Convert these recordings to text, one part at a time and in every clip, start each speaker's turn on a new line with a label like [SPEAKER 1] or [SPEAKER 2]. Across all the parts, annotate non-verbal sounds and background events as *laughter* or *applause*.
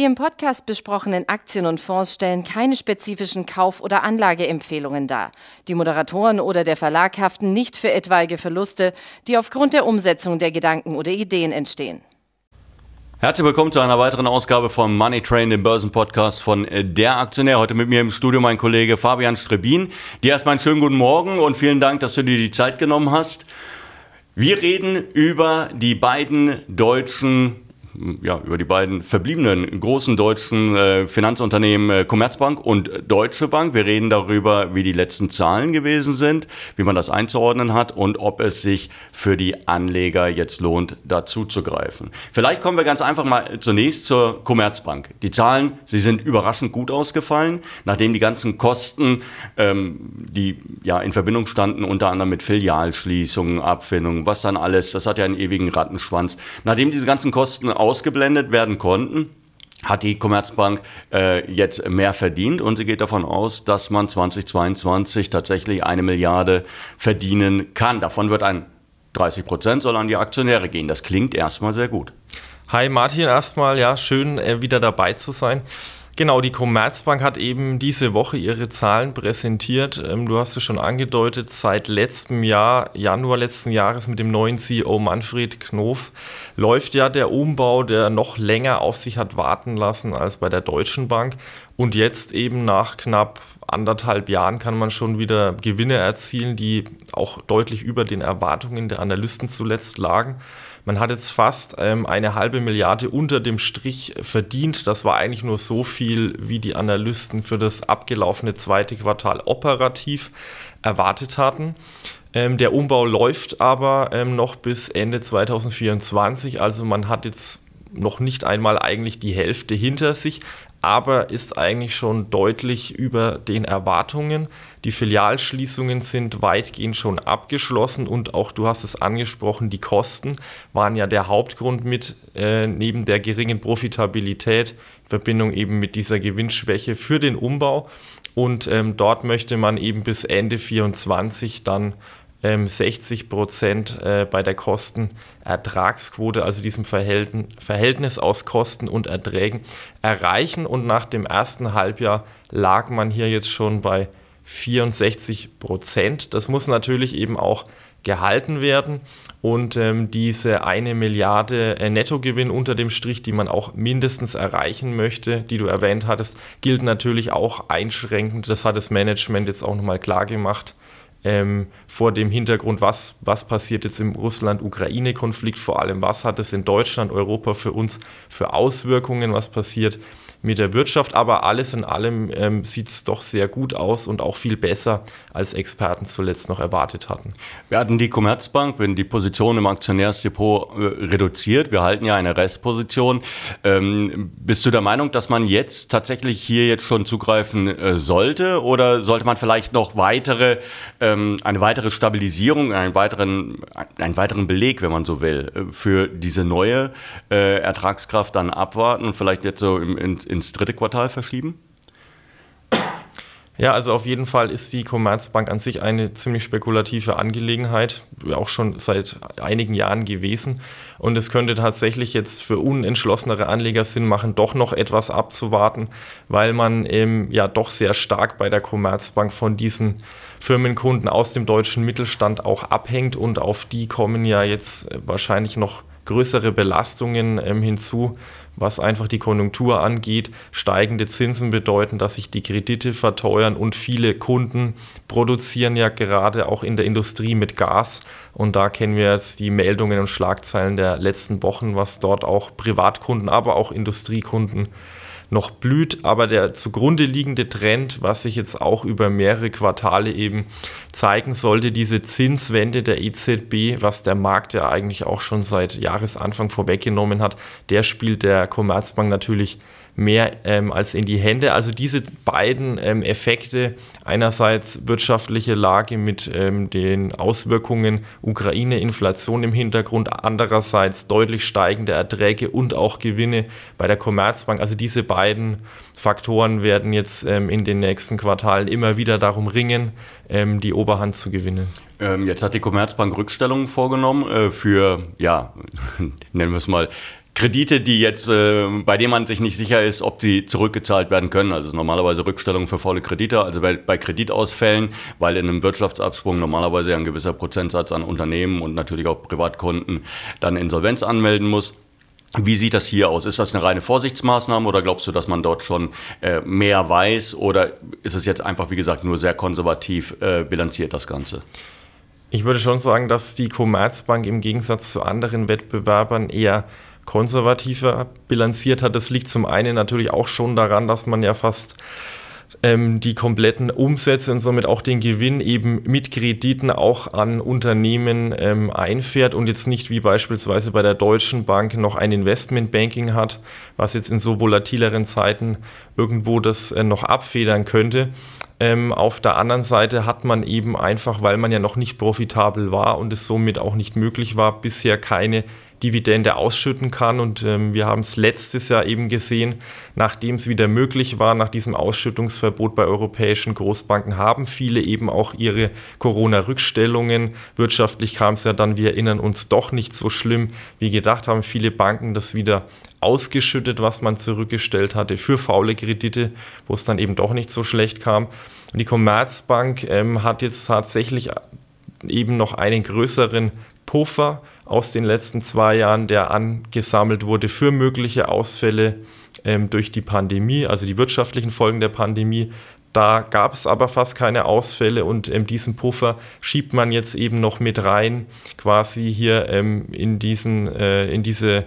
[SPEAKER 1] Die im Podcast besprochenen Aktien und Fonds stellen keine spezifischen Kauf- oder Anlageempfehlungen dar. Die Moderatoren oder der Verlag haften nicht für etwaige Verluste, die aufgrund der Umsetzung der Gedanken oder Ideen entstehen.
[SPEAKER 2] Herzlich willkommen zu einer weiteren Ausgabe von Money Train, dem Börsenpodcast von Der Aktionär. Heute mit mir im Studio mein Kollege Fabian Strebin. Dir erstmal einen schönen guten Morgen und vielen Dank, dass du dir die Zeit genommen hast. Wir reden über die beiden deutschen ja, über die beiden verbliebenen großen deutschen äh, Finanzunternehmen äh, Commerzbank und Deutsche Bank. Wir reden darüber, wie die letzten Zahlen gewesen sind, wie man das einzuordnen hat und ob es sich für die Anleger jetzt lohnt, dazu zu greifen. Vielleicht kommen wir ganz einfach mal zunächst zur Commerzbank. Die Zahlen, sie sind überraschend gut ausgefallen, nachdem die ganzen Kosten, ähm, die ja in Verbindung standen, unter anderem mit Filialschließungen, Abfindungen, was dann alles, das hat ja einen ewigen Rattenschwanz. Nachdem diese ganzen Kosten ausgeblendet werden konnten, hat die Commerzbank äh, jetzt mehr verdient und sie geht davon aus, dass man 2022 tatsächlich eine Milliarde verdienen kann. Davon wird ein 30 Prozent soll an die Aktionäre gehen. Das klingt erstmal sehr gut.
[SPEAKER 3] Hi Martin, erstmal ja schön äh, wieder dabei zu sein. Genau, die Commerzbank hat eben diese Woche ihre Zahlen präsentiert. Ähm, du hast es schon angedeutet, seit letztem Jahr, Januar letzten Jahres mit dem neuen CEO Manfred Knof, läuft ja der Umbau, der noch länger auf sich hat warten lassen als bei der Deutschen Bank. Und jetzt eben nach knapp anderthalb Jahren kann man schon wieder Gewinne erzielen, die auch deutlich über den Erwartungen der Analysten zuletzt lagen. Man hat jetzt fast ähm, eine halbe Milliarde unter dem Strich verdient. Das war eigentlich nur so viel, wie die Analysten für das abgelaufene zweite Quartal operativ erwartet hatten. Ähm, der Umbau läuft aber ähm, noch bis Ende 2024. Also man hat jetzt noch nicht einmal eigentlich die Hälfte hinter sich, aber ist eigentlich schon deutlich über den Erwartungen. Die Filialschließungen sind weitgehend schon abgeschlossen und auch du hast es angesprochen, die Kosten waren ja der Hauptgrund mit äh, neben der geringen Profitabilität in Verbindung eben mit dieser Gewinnschwäche für den Umbau. Und ähm, dort möchte man eben bis Ende 2024 dann 60 ähm, Prozent äh, bei der Kostenertragsquote, also diesem Verhältnis aus Kosten und Erträgen, erreichen. Und nach dem ersten Halbjahr lag man hier jetzt schon bei 64 Prozent. Das muss natürlich eben auch gehalten werden. Und ähm, diese eine Milliarde äh, Nettogewinn unter dem Strich, die man auch mindestens erreichen möchte, die du erwähnt hattest, gilt natürlich auch einschränkend. Das hat das Management jetzt auch nochmal klar gemacht ähm, vor dem Hintergrund, was, was passiert jetzt im Russland-Ukraine-Konflikt, vor allem was hat es in Deutschland, Europa für uns für Auswirkungen, was passiert mit der Wirtschaft. Aber alles in allem ähm, sieht es doch sehr gut aus und auch viel besser, als Experten zuletzt noch erwartet hatten.
[SPEAKER 2] Wir hatten die Commerzbank, wenn die Position im Aktionärsdepot äh, reduziert. Wir halten ja eine Restposition. Ähm, bist du der Meinung, dass man jetzt tatsächlich hier jetzt schon zugreifen äh, sollte oder sollte man vielleicht noch weitere, ähm, eine weitere Stabilisierung, einen weiteren, einen weiteren Beleg, wenn man so will, äh, für diese neue äh, Ertragskraft dann abwarten und vielleicht jetzt so im, ins, ins dritte Quartal verschieben?
[SPEAKER 3] Ja, also auf jeden Fall ist die Commerzbank an sich eine ziemlich spekulative Angelegenheit, auch schon seit einigen Jahren gewesen. Und es könnte tatsächlich jetzt für unentschlossenere Anleger Sinn machen, doch noch etwas abzuwarten, weil man eben ja doch sehr stark bei der Commerzbank von diesen Firmenkunden aus dem deutschen Mittelstand auch abhängt und auf die kommen ja jetzt wahrscheinlich noch größere Belastungen ähm, hinzu, was einfach die Konjunktur angeht. Steigende Zinsen bedeuten, dass sich die Kredite verteuern und viele Kunden produzieren ja gerade auch in der Industrie mit Gas. Und da kennen wir jetzt die Meldungen und Schlagzeilen der letzten Wochen, was dort auch Privatkunden, aber auch Industriekunden noch blüht, aber der zugrunde liegende Trend, was sich jetzt auch über mehrere Quartale eben zeigen sollte, diese Zinswende der EZB, was der Markt ja eigentlich auch schon seit Jahresanfang vorweggenommen hat, der spielt der Commerzbank natürlich mehr ähm, als in die Hände. Also diese beiden ähm, Effekte, einerseits wirtschaftliche Lage mit ähm, den Auswirkungen Ukraine, Inflation im Hintergrund, andererseits deutlich steigende Erträge und auch Gewinne bei der Commerzbank. Also diese beiden Faktoren werden jetzt ähm, in den nächsten Quartalen immer wieder darum ringen, ähm, die Oberhand zu gewinnen.
[SPEAKER 2] Ähm, jetzt hat die Commerzbank Rückstellungen vorgenommen äh, für, ja, *laughs* nennen wir es mal, Kredite, die jetzt, äh, bei denen man sich nicht sicher ist, ob sie zurückgezahlt werden können. Also es ist normalerweise Rückstellung für volle Kredite, also bei, bei Kreditausfällen, weil in einem Wirtschaftsabsprung normalerweise ein gewisser Prozentsatz an Unternehmen und natürlich auch Privatkunden dann Insolvenz anmelden muss. Wie sieht das hier aus? Ist das eine reine Vorsichtsmaßnahme oder glaubst du, dass man dort schon äh, mehr weiß oder ist es jetzt einfach, wie gesagt, nur sehr konservativ äh, bilanziert das Ganze?
[SPEAKER 3] Ich würde schon sagen, dass die Commerzbank im Gegensatz zu anderen Wettbewerbern eher konservativer bilanziert hat. Das liegt zum einen natürlich auch schon daran, dass man ja fast ähm, die kompletten Umsätze und somit auch den Gewinn eben mit Krediten auch an Unternehmen ähm, einfährt und jetzt nicht wie beispielsweise bei der Deutschen Bank noch ein Investmentbanking hat, was jetzt in so volatileren Zeiten irgendwo das äh, noch abfedern könnte. Ähm, auf der anderen Seite hat man eben einfach, weil man ja noch nicht profitabel war und es somit auch nicht möglich war, bisher keine Dividende ausschütten kann. Und ähm, wir haben es letztes Jahr eben gesehen, nachdem es wieder möglich war, nach diesem Ausschüttungsverbot bei europäischen Großbanken, haben viele eben auch ihre Corona-Rückstellungen. Wirtschaftlich kam es ja dann, wir erinnern uns, doch nicht so schlimm, wie gedacht haben viele Banken das wieder ausgeschüttet, was man zurückgestellt hatte für faule Kredite, wo es dann eben doch nicht so schlecht kam. Und die Commerzbank ähm, hat jetzt tatsächlich eben noch einen größeren Puffer aus den letzten zwei Jahren, der angesammelt wurde für mögliche Ausfälle ähm, durch die Pandemie, also die wirtschaftlichen Folgen der Pandemie. Da gab es aber fast keine Ausfälle und ähm, diesen Puffer schiebt man jetzt eben noch mit rein, quasi hier ähm, in, diesen, äh, in diese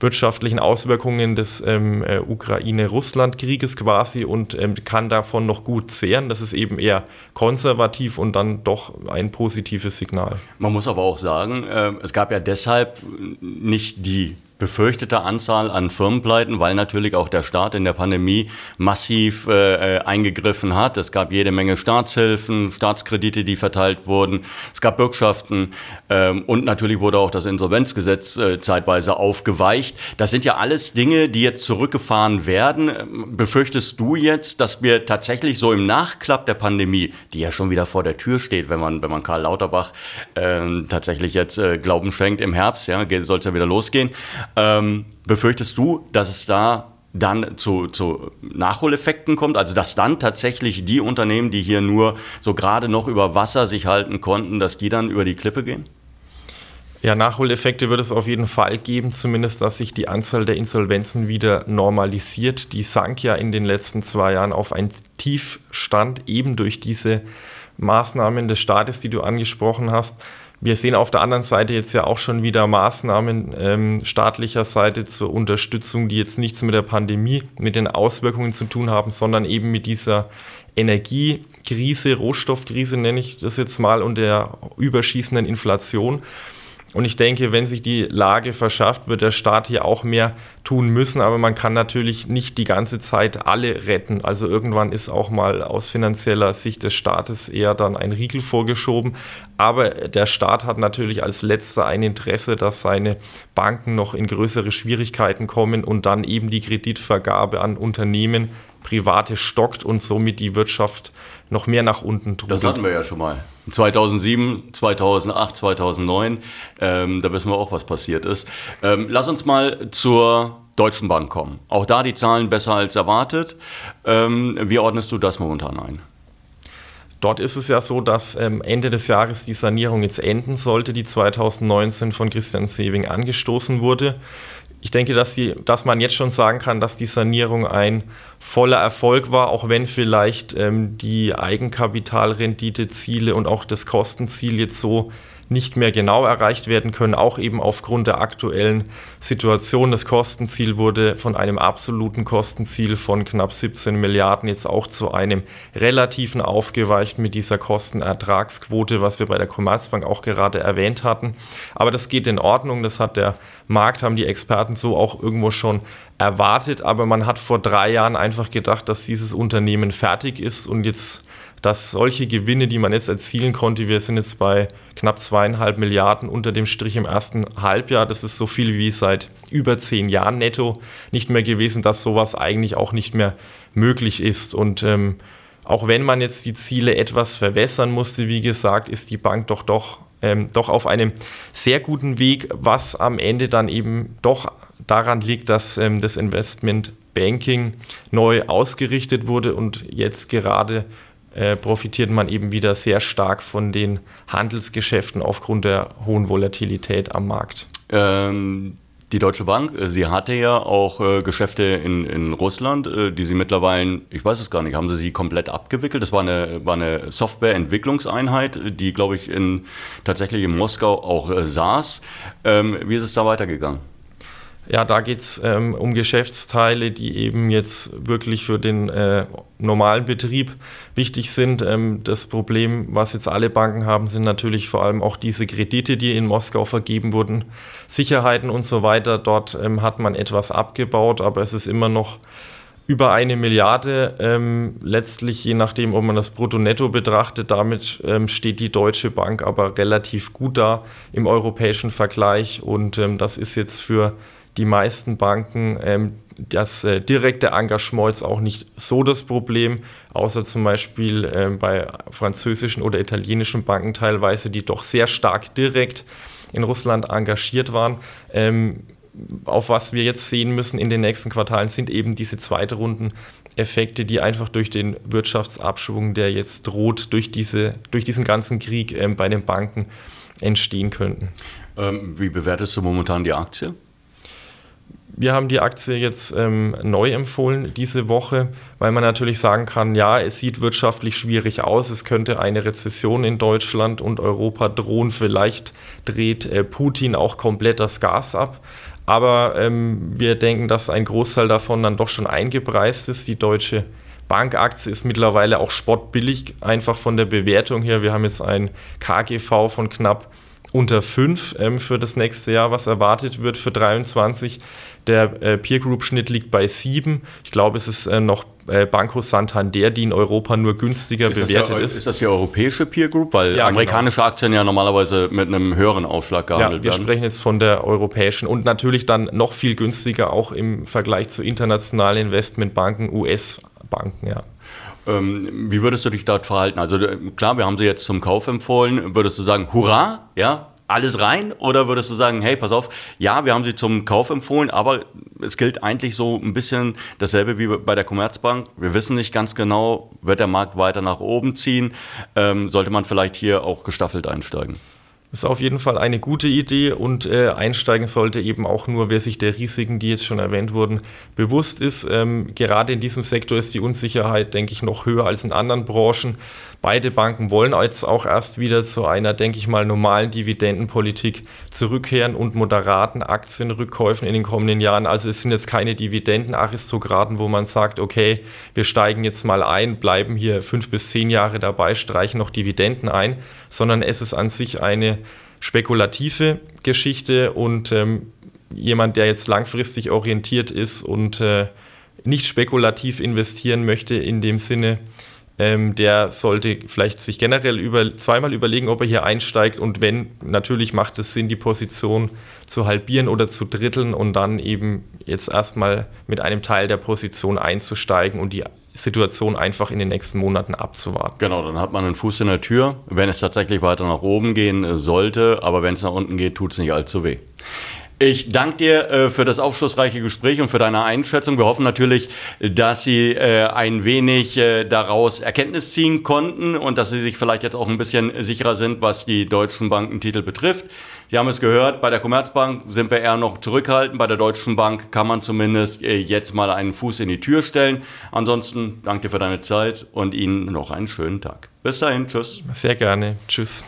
[SPEAKER 3] wirtschaftlichen Auswirkungen des ähm, äh, Ukraine-Russland-Krieges quasi und ähm, kann davon noch gut zehren. Das ist eben eher konservativ und dann doch ein positives Signal.
[SPEAKER 2] Man muss aber auch sagen, äh, es gab ja deshalb nicht die befürchtete Anzahl an Firmenpleiten, weil natürlich auch der Staat in der Pandemie massiv äh, äh, eingegriffen hat. Es gab jede Menge Staatshilfen, Staatskredite, die verteilt wurden. Es gab Bürgschaften ähm, und natürlich wurde auch das Insolvenzgesetz äh, zeitweise aufgeweicht. Das sind ja alles Dinge, die jetzt zurückgefahren werden. Befürchtest du jetzt, dass wir tatsächlich so im Nachklapp der Pandemie, die ja schon wieder vor der Tür steht, wenn man, wenn man Karl Lauterbach äh, tatsächlich jetzt äh, Glauben schenkt im Herbst, ja, soll es ja wieder losgehen, ähm, befürchtest du, dass es da dann zu, zu Nachholeffekten kommt, also dass dann tatsächlich die Unternehmen, die hier nur so gerade noch über Wasser sich halten konnten, dass die dann über die Klippe gehen?
[SPEAKER 3] Ja, Nachholeffekte wird es auf jeden Fall geben, zumindest dass sich die Anzahl der Insolvenzen wieder normalisiert. Die sank ja in den letzten zwei Jahren auf einen Tiefstand, eben durch diese Maßnahmen des Staates, die du angesprochen hast. Wir sehen auf der anderen Seite jetzt ja auch schon wieder Maßnahmen ähm, staatlicher Seite zur Unterstützung, die jetzt nichts mit der Pandemie, mit den Auswirkungen zu tun haben, sondern eben mit dieser Energiekrise, Rohstoffkrise nenne ich das jetzt mal, und der überschießenden Inflation. Und ich denke, wenn sich die Lage verschafft, wird der Staat hier auch mehr tun müssen. Aber man kann natürlich nicht die ganze Zeit alle retten. Also irgendwann ist auch mal aus finanzieller Sicht des Staates eher dann ein Riegel vorgeschoben. Aber der Staat hat natürlich als letzter ein Interesse, dass seine Banken noch in größere Schwierigkeiten kommen und dann eben die Kreditvergabe an Unternehmen Private stockt und somit die Wirtschaft noch mehr nach unten
[SPEAKER 2] trudelt. Das hatten wir ja schon mal. 2007, 2008, 2009, ähm, da wissen wir auch, was passiert ist. Ähm, lass uns mal zur Deutschen Bank kommen. Auch da die Zahlen besser als erwartet. Ähm, wie ordnest du das momentan ein?
[SPEAKER 3] Dort ist es ja so, dass ähm, Ende des Jahres die Sanierung jetzt enden sollte, die 2019 von Christian Sewing angestoßen wurde. Ich denke, dass, die, dass man jetzt schon sagen kann, dass die Sanierung ein voller Erfolg war, auch wenn vielleicht ähm, die Eigenkapitalrenditeziele und auch das Kostenziel jetzt so nicht mehr genau erreicht werden können, auch eben aufgrund der aktuellen Situation. Das Kostenziel wurde von einem absoluten Kostenziel von knapp 17 Milliarden jetzt auch zu einem relativen aufgeweicht mit dieser Kostenertragsquote, was wir bei der Commerzbank auch gerade erwähnt hatten. Aber das geht in Ordnung, das hat der Markt, haben die Experten so auch irgendwo schon erwartet, aber man hat vor drei Jahren einfach gedacht, dass dieses Unternehmen fertig ist und jetzt dass solche Gewinne, die man jetzt erzielen konnte, wir sind jetzt bei knapp zweieinhalb Milliarden unter dem Strich im ersten Halbjahr, das ist so viel wie seit über zehn Jahren netto nicht mehr gewesen, dass sowas eigentlich auch nicht mehr möglich ist. Und ähm, auch wenn man jetzt die Ziele etwas verwässern musste, wie gesagt, ist die Bank doch doch ähm, doch auf einem sehr guten Weg, was am Ende dann eben doch daran liegt, dass ähm, das Investment Banking neu ausgerichtet wurde und jetzt gerade äh, profitiert man eben wieder sehr stark von den Handelsgeschäften aufgrund der hohen Volatilität am Markt.
[SPEAKER 2] Ähm, die Deutsche Bank, äh, sie hatte ja auch äh, Geschäfte in, in Russland, äh, die sie mittlerweile, ich weiß es gar nicht, haben sie sie komplett abgewickelt? Das war eine, war eine Softwareentwicklungseinheit, die, glaube ich, in, tatsächlich in Moskau auch äh, saß. Ähm, wie ist es da weitergegangen?
[SPEAKER 3] Ja, da geht es ähm, um Geschäftsteile, die eben jetzt wirklich für den äh, normalen Betrieb wichtig sind. Ähm, das Problem, was jetzt alle Banken haben, sind natürlich vor allem auch diese Kredite, die in Moskau vergeben wurden, Sicherheiten und so weiter. Dort ähm, hat man etwas abgebaut, aber es ist immer noch über eine Milliarde. Ähm, letztlich, je nachdem, ob man das Brutto-Netto betrachtet, damit ähm, steht die Deutsche Bank aber relativ gut da im europäischen Vergleich. Und ähm, das ist jetzt für die meisten Banken ähm, das äh, direkte Engagement ist auch nicht so das Problem, außer zum Beispiel äh, bei französischen oder italienischen Banken teilweise, die doch sehr stark direkt in Russland engagiert waren. Ähm, auf was wir jetzt sehen müssen in den nächsten Quartalen sind eben diese Zweitrundeneffekte, die einfach durch den Wirtschaftsabschwung, der jetzt droht, durch, diese, durch diesen ganzen Krieg ähm, bei den Banken entstehen könnten.
[SPEAKER 2] Ähm, wie bewertest du momentan die Aktie?
[SPEAKER 3] Wir haben die Aktie jetzt ähm, neu empfohlen diese Woche, weil man natürlich sagen kann, ja, es sieht wirtschaftlich schwierig aus, es könnte eine Rezession in Deutschland und Europa drohen, vielleicht dreht äh, Putin auch komplett das Gas ab. Aber ähm, wir denken, dass ein Großteil davon dann doch schon eingepreist ist. Die deutsche Bankaktie ist mittlerweile auch spottbillig, einfach von der Bewertung her. Wir haben jetzt ein KGV von knapp unter 5 ähm, für das nächste Jahr, was erwartet wird für 23. Der äh, Peer Group Schnitt liegt bei 7. Ich glaube, es ist äh, noch äh, Banco Santander, die in Europa nur günstiger ist bewertet
[SPEAKER 2] ja,
[SPEAKER 3] ist.
[SPEAKER 2] Ist das die europäische Peer Group? Weil ja, amerikanische genau. Aktien ja normalerweise mit einem höheren Aufschlag gehandelt
[SPEAKER 3] ja, wir werden. Wir sprechen jetzt von der europäischen und natürlich dann noch viel günstiger auch im Vergleich zu internationalen Investmentbanken, US-Banken, ja.
[SPEAKER 2] Ähm, wie würdest du dich dort verhalten? Also klar, wir haben sie jetzt zum Kauf empfohlen. Würdest du sagen, hurra, ja, alles rein? Oder würdest du sagen, hey, pass auf, ja, wir haben sie zum Kauf empfohlen, aber es gilt eigentlich so ein bisschen dasselbe wie bei der Commerzbank. Wir wissen nicht ganz genau, wird der Markt weiter nach oben ziehen? Ähm, sollte man vielleicht hier auch gestaffelt einsteigen?
[SPEAKER 3] Ist auf jeden Fall eine gute Idee und äh, einsteigen sollte eben auch nur, wer sich der Risiken, die jetzt schon erwähnt wurden, bewusst ist. Ähm, gerade in diesem Sektor ist die Unsicherheit, denke ich, noch höher als in anderen Branchen. Beide Banken wollen jetzt auch erst wieder zu einer, denke ich mal, normalen Dividendenpolitik zurückkehren und moderaten Aktienrückkäufen in den kommenden Jahren. Also es sind jetzt keine Dividendenaristokraten, wo man sagt, okay, wir steigen jetzt mal ein, bleiben hier fünf bis zehn Jahre dabei, streichen noch Dividenden ein, sondern es ist an sich eine spekulative Geschichte und ähm, jemand, der jetzt langfristig orientiert ist und äh, nicht spekulativ investieren möchte in dem Sinne, ähm, der sollte vielleicht sich generell über, zweimal überlegen, ob er hier einsteigt und wenn, natürlich macht es Sinn, die Position zu halbieren oder zu dritteln und dann eben jetzt erstmal mit einem Teil der Position einzusteigen und die Situation einfach in den nächsten Monaten abzuwarten.
[SPEAKER 2] Genau, dann hat man einen Fuß in der Tür, wenn es tatsächlich weiter nach oben gehen sollte, aber wenn es nach unten geht, tut es nicht allzu weh. Ich danke dir äh, für das aufschlussreiche Gespräch und für deine Einschätzung. Wir hoffen natürlich, dass Sie äh, ein wenig äh, daraus Erkenntnis ziehen konnten und dass Sie sich vielleicht jetzt auch ein bisschen sicherer sind, was die deutschen Bankentitel betrifft. Sie haben es gehört, bei der Commerzbank sind wir eher noch zurückhaltend. Bei der Deutschen Bank kann man zumindest äh, jetzt mal einen Fuß in die Tür stellen. Ansonsten danke dir für deine Zeit und Ihnen noch einen schönen Tag. Bis dahin, tschüss.
[SPEAKER 3] Sehr gerne. Tschüss.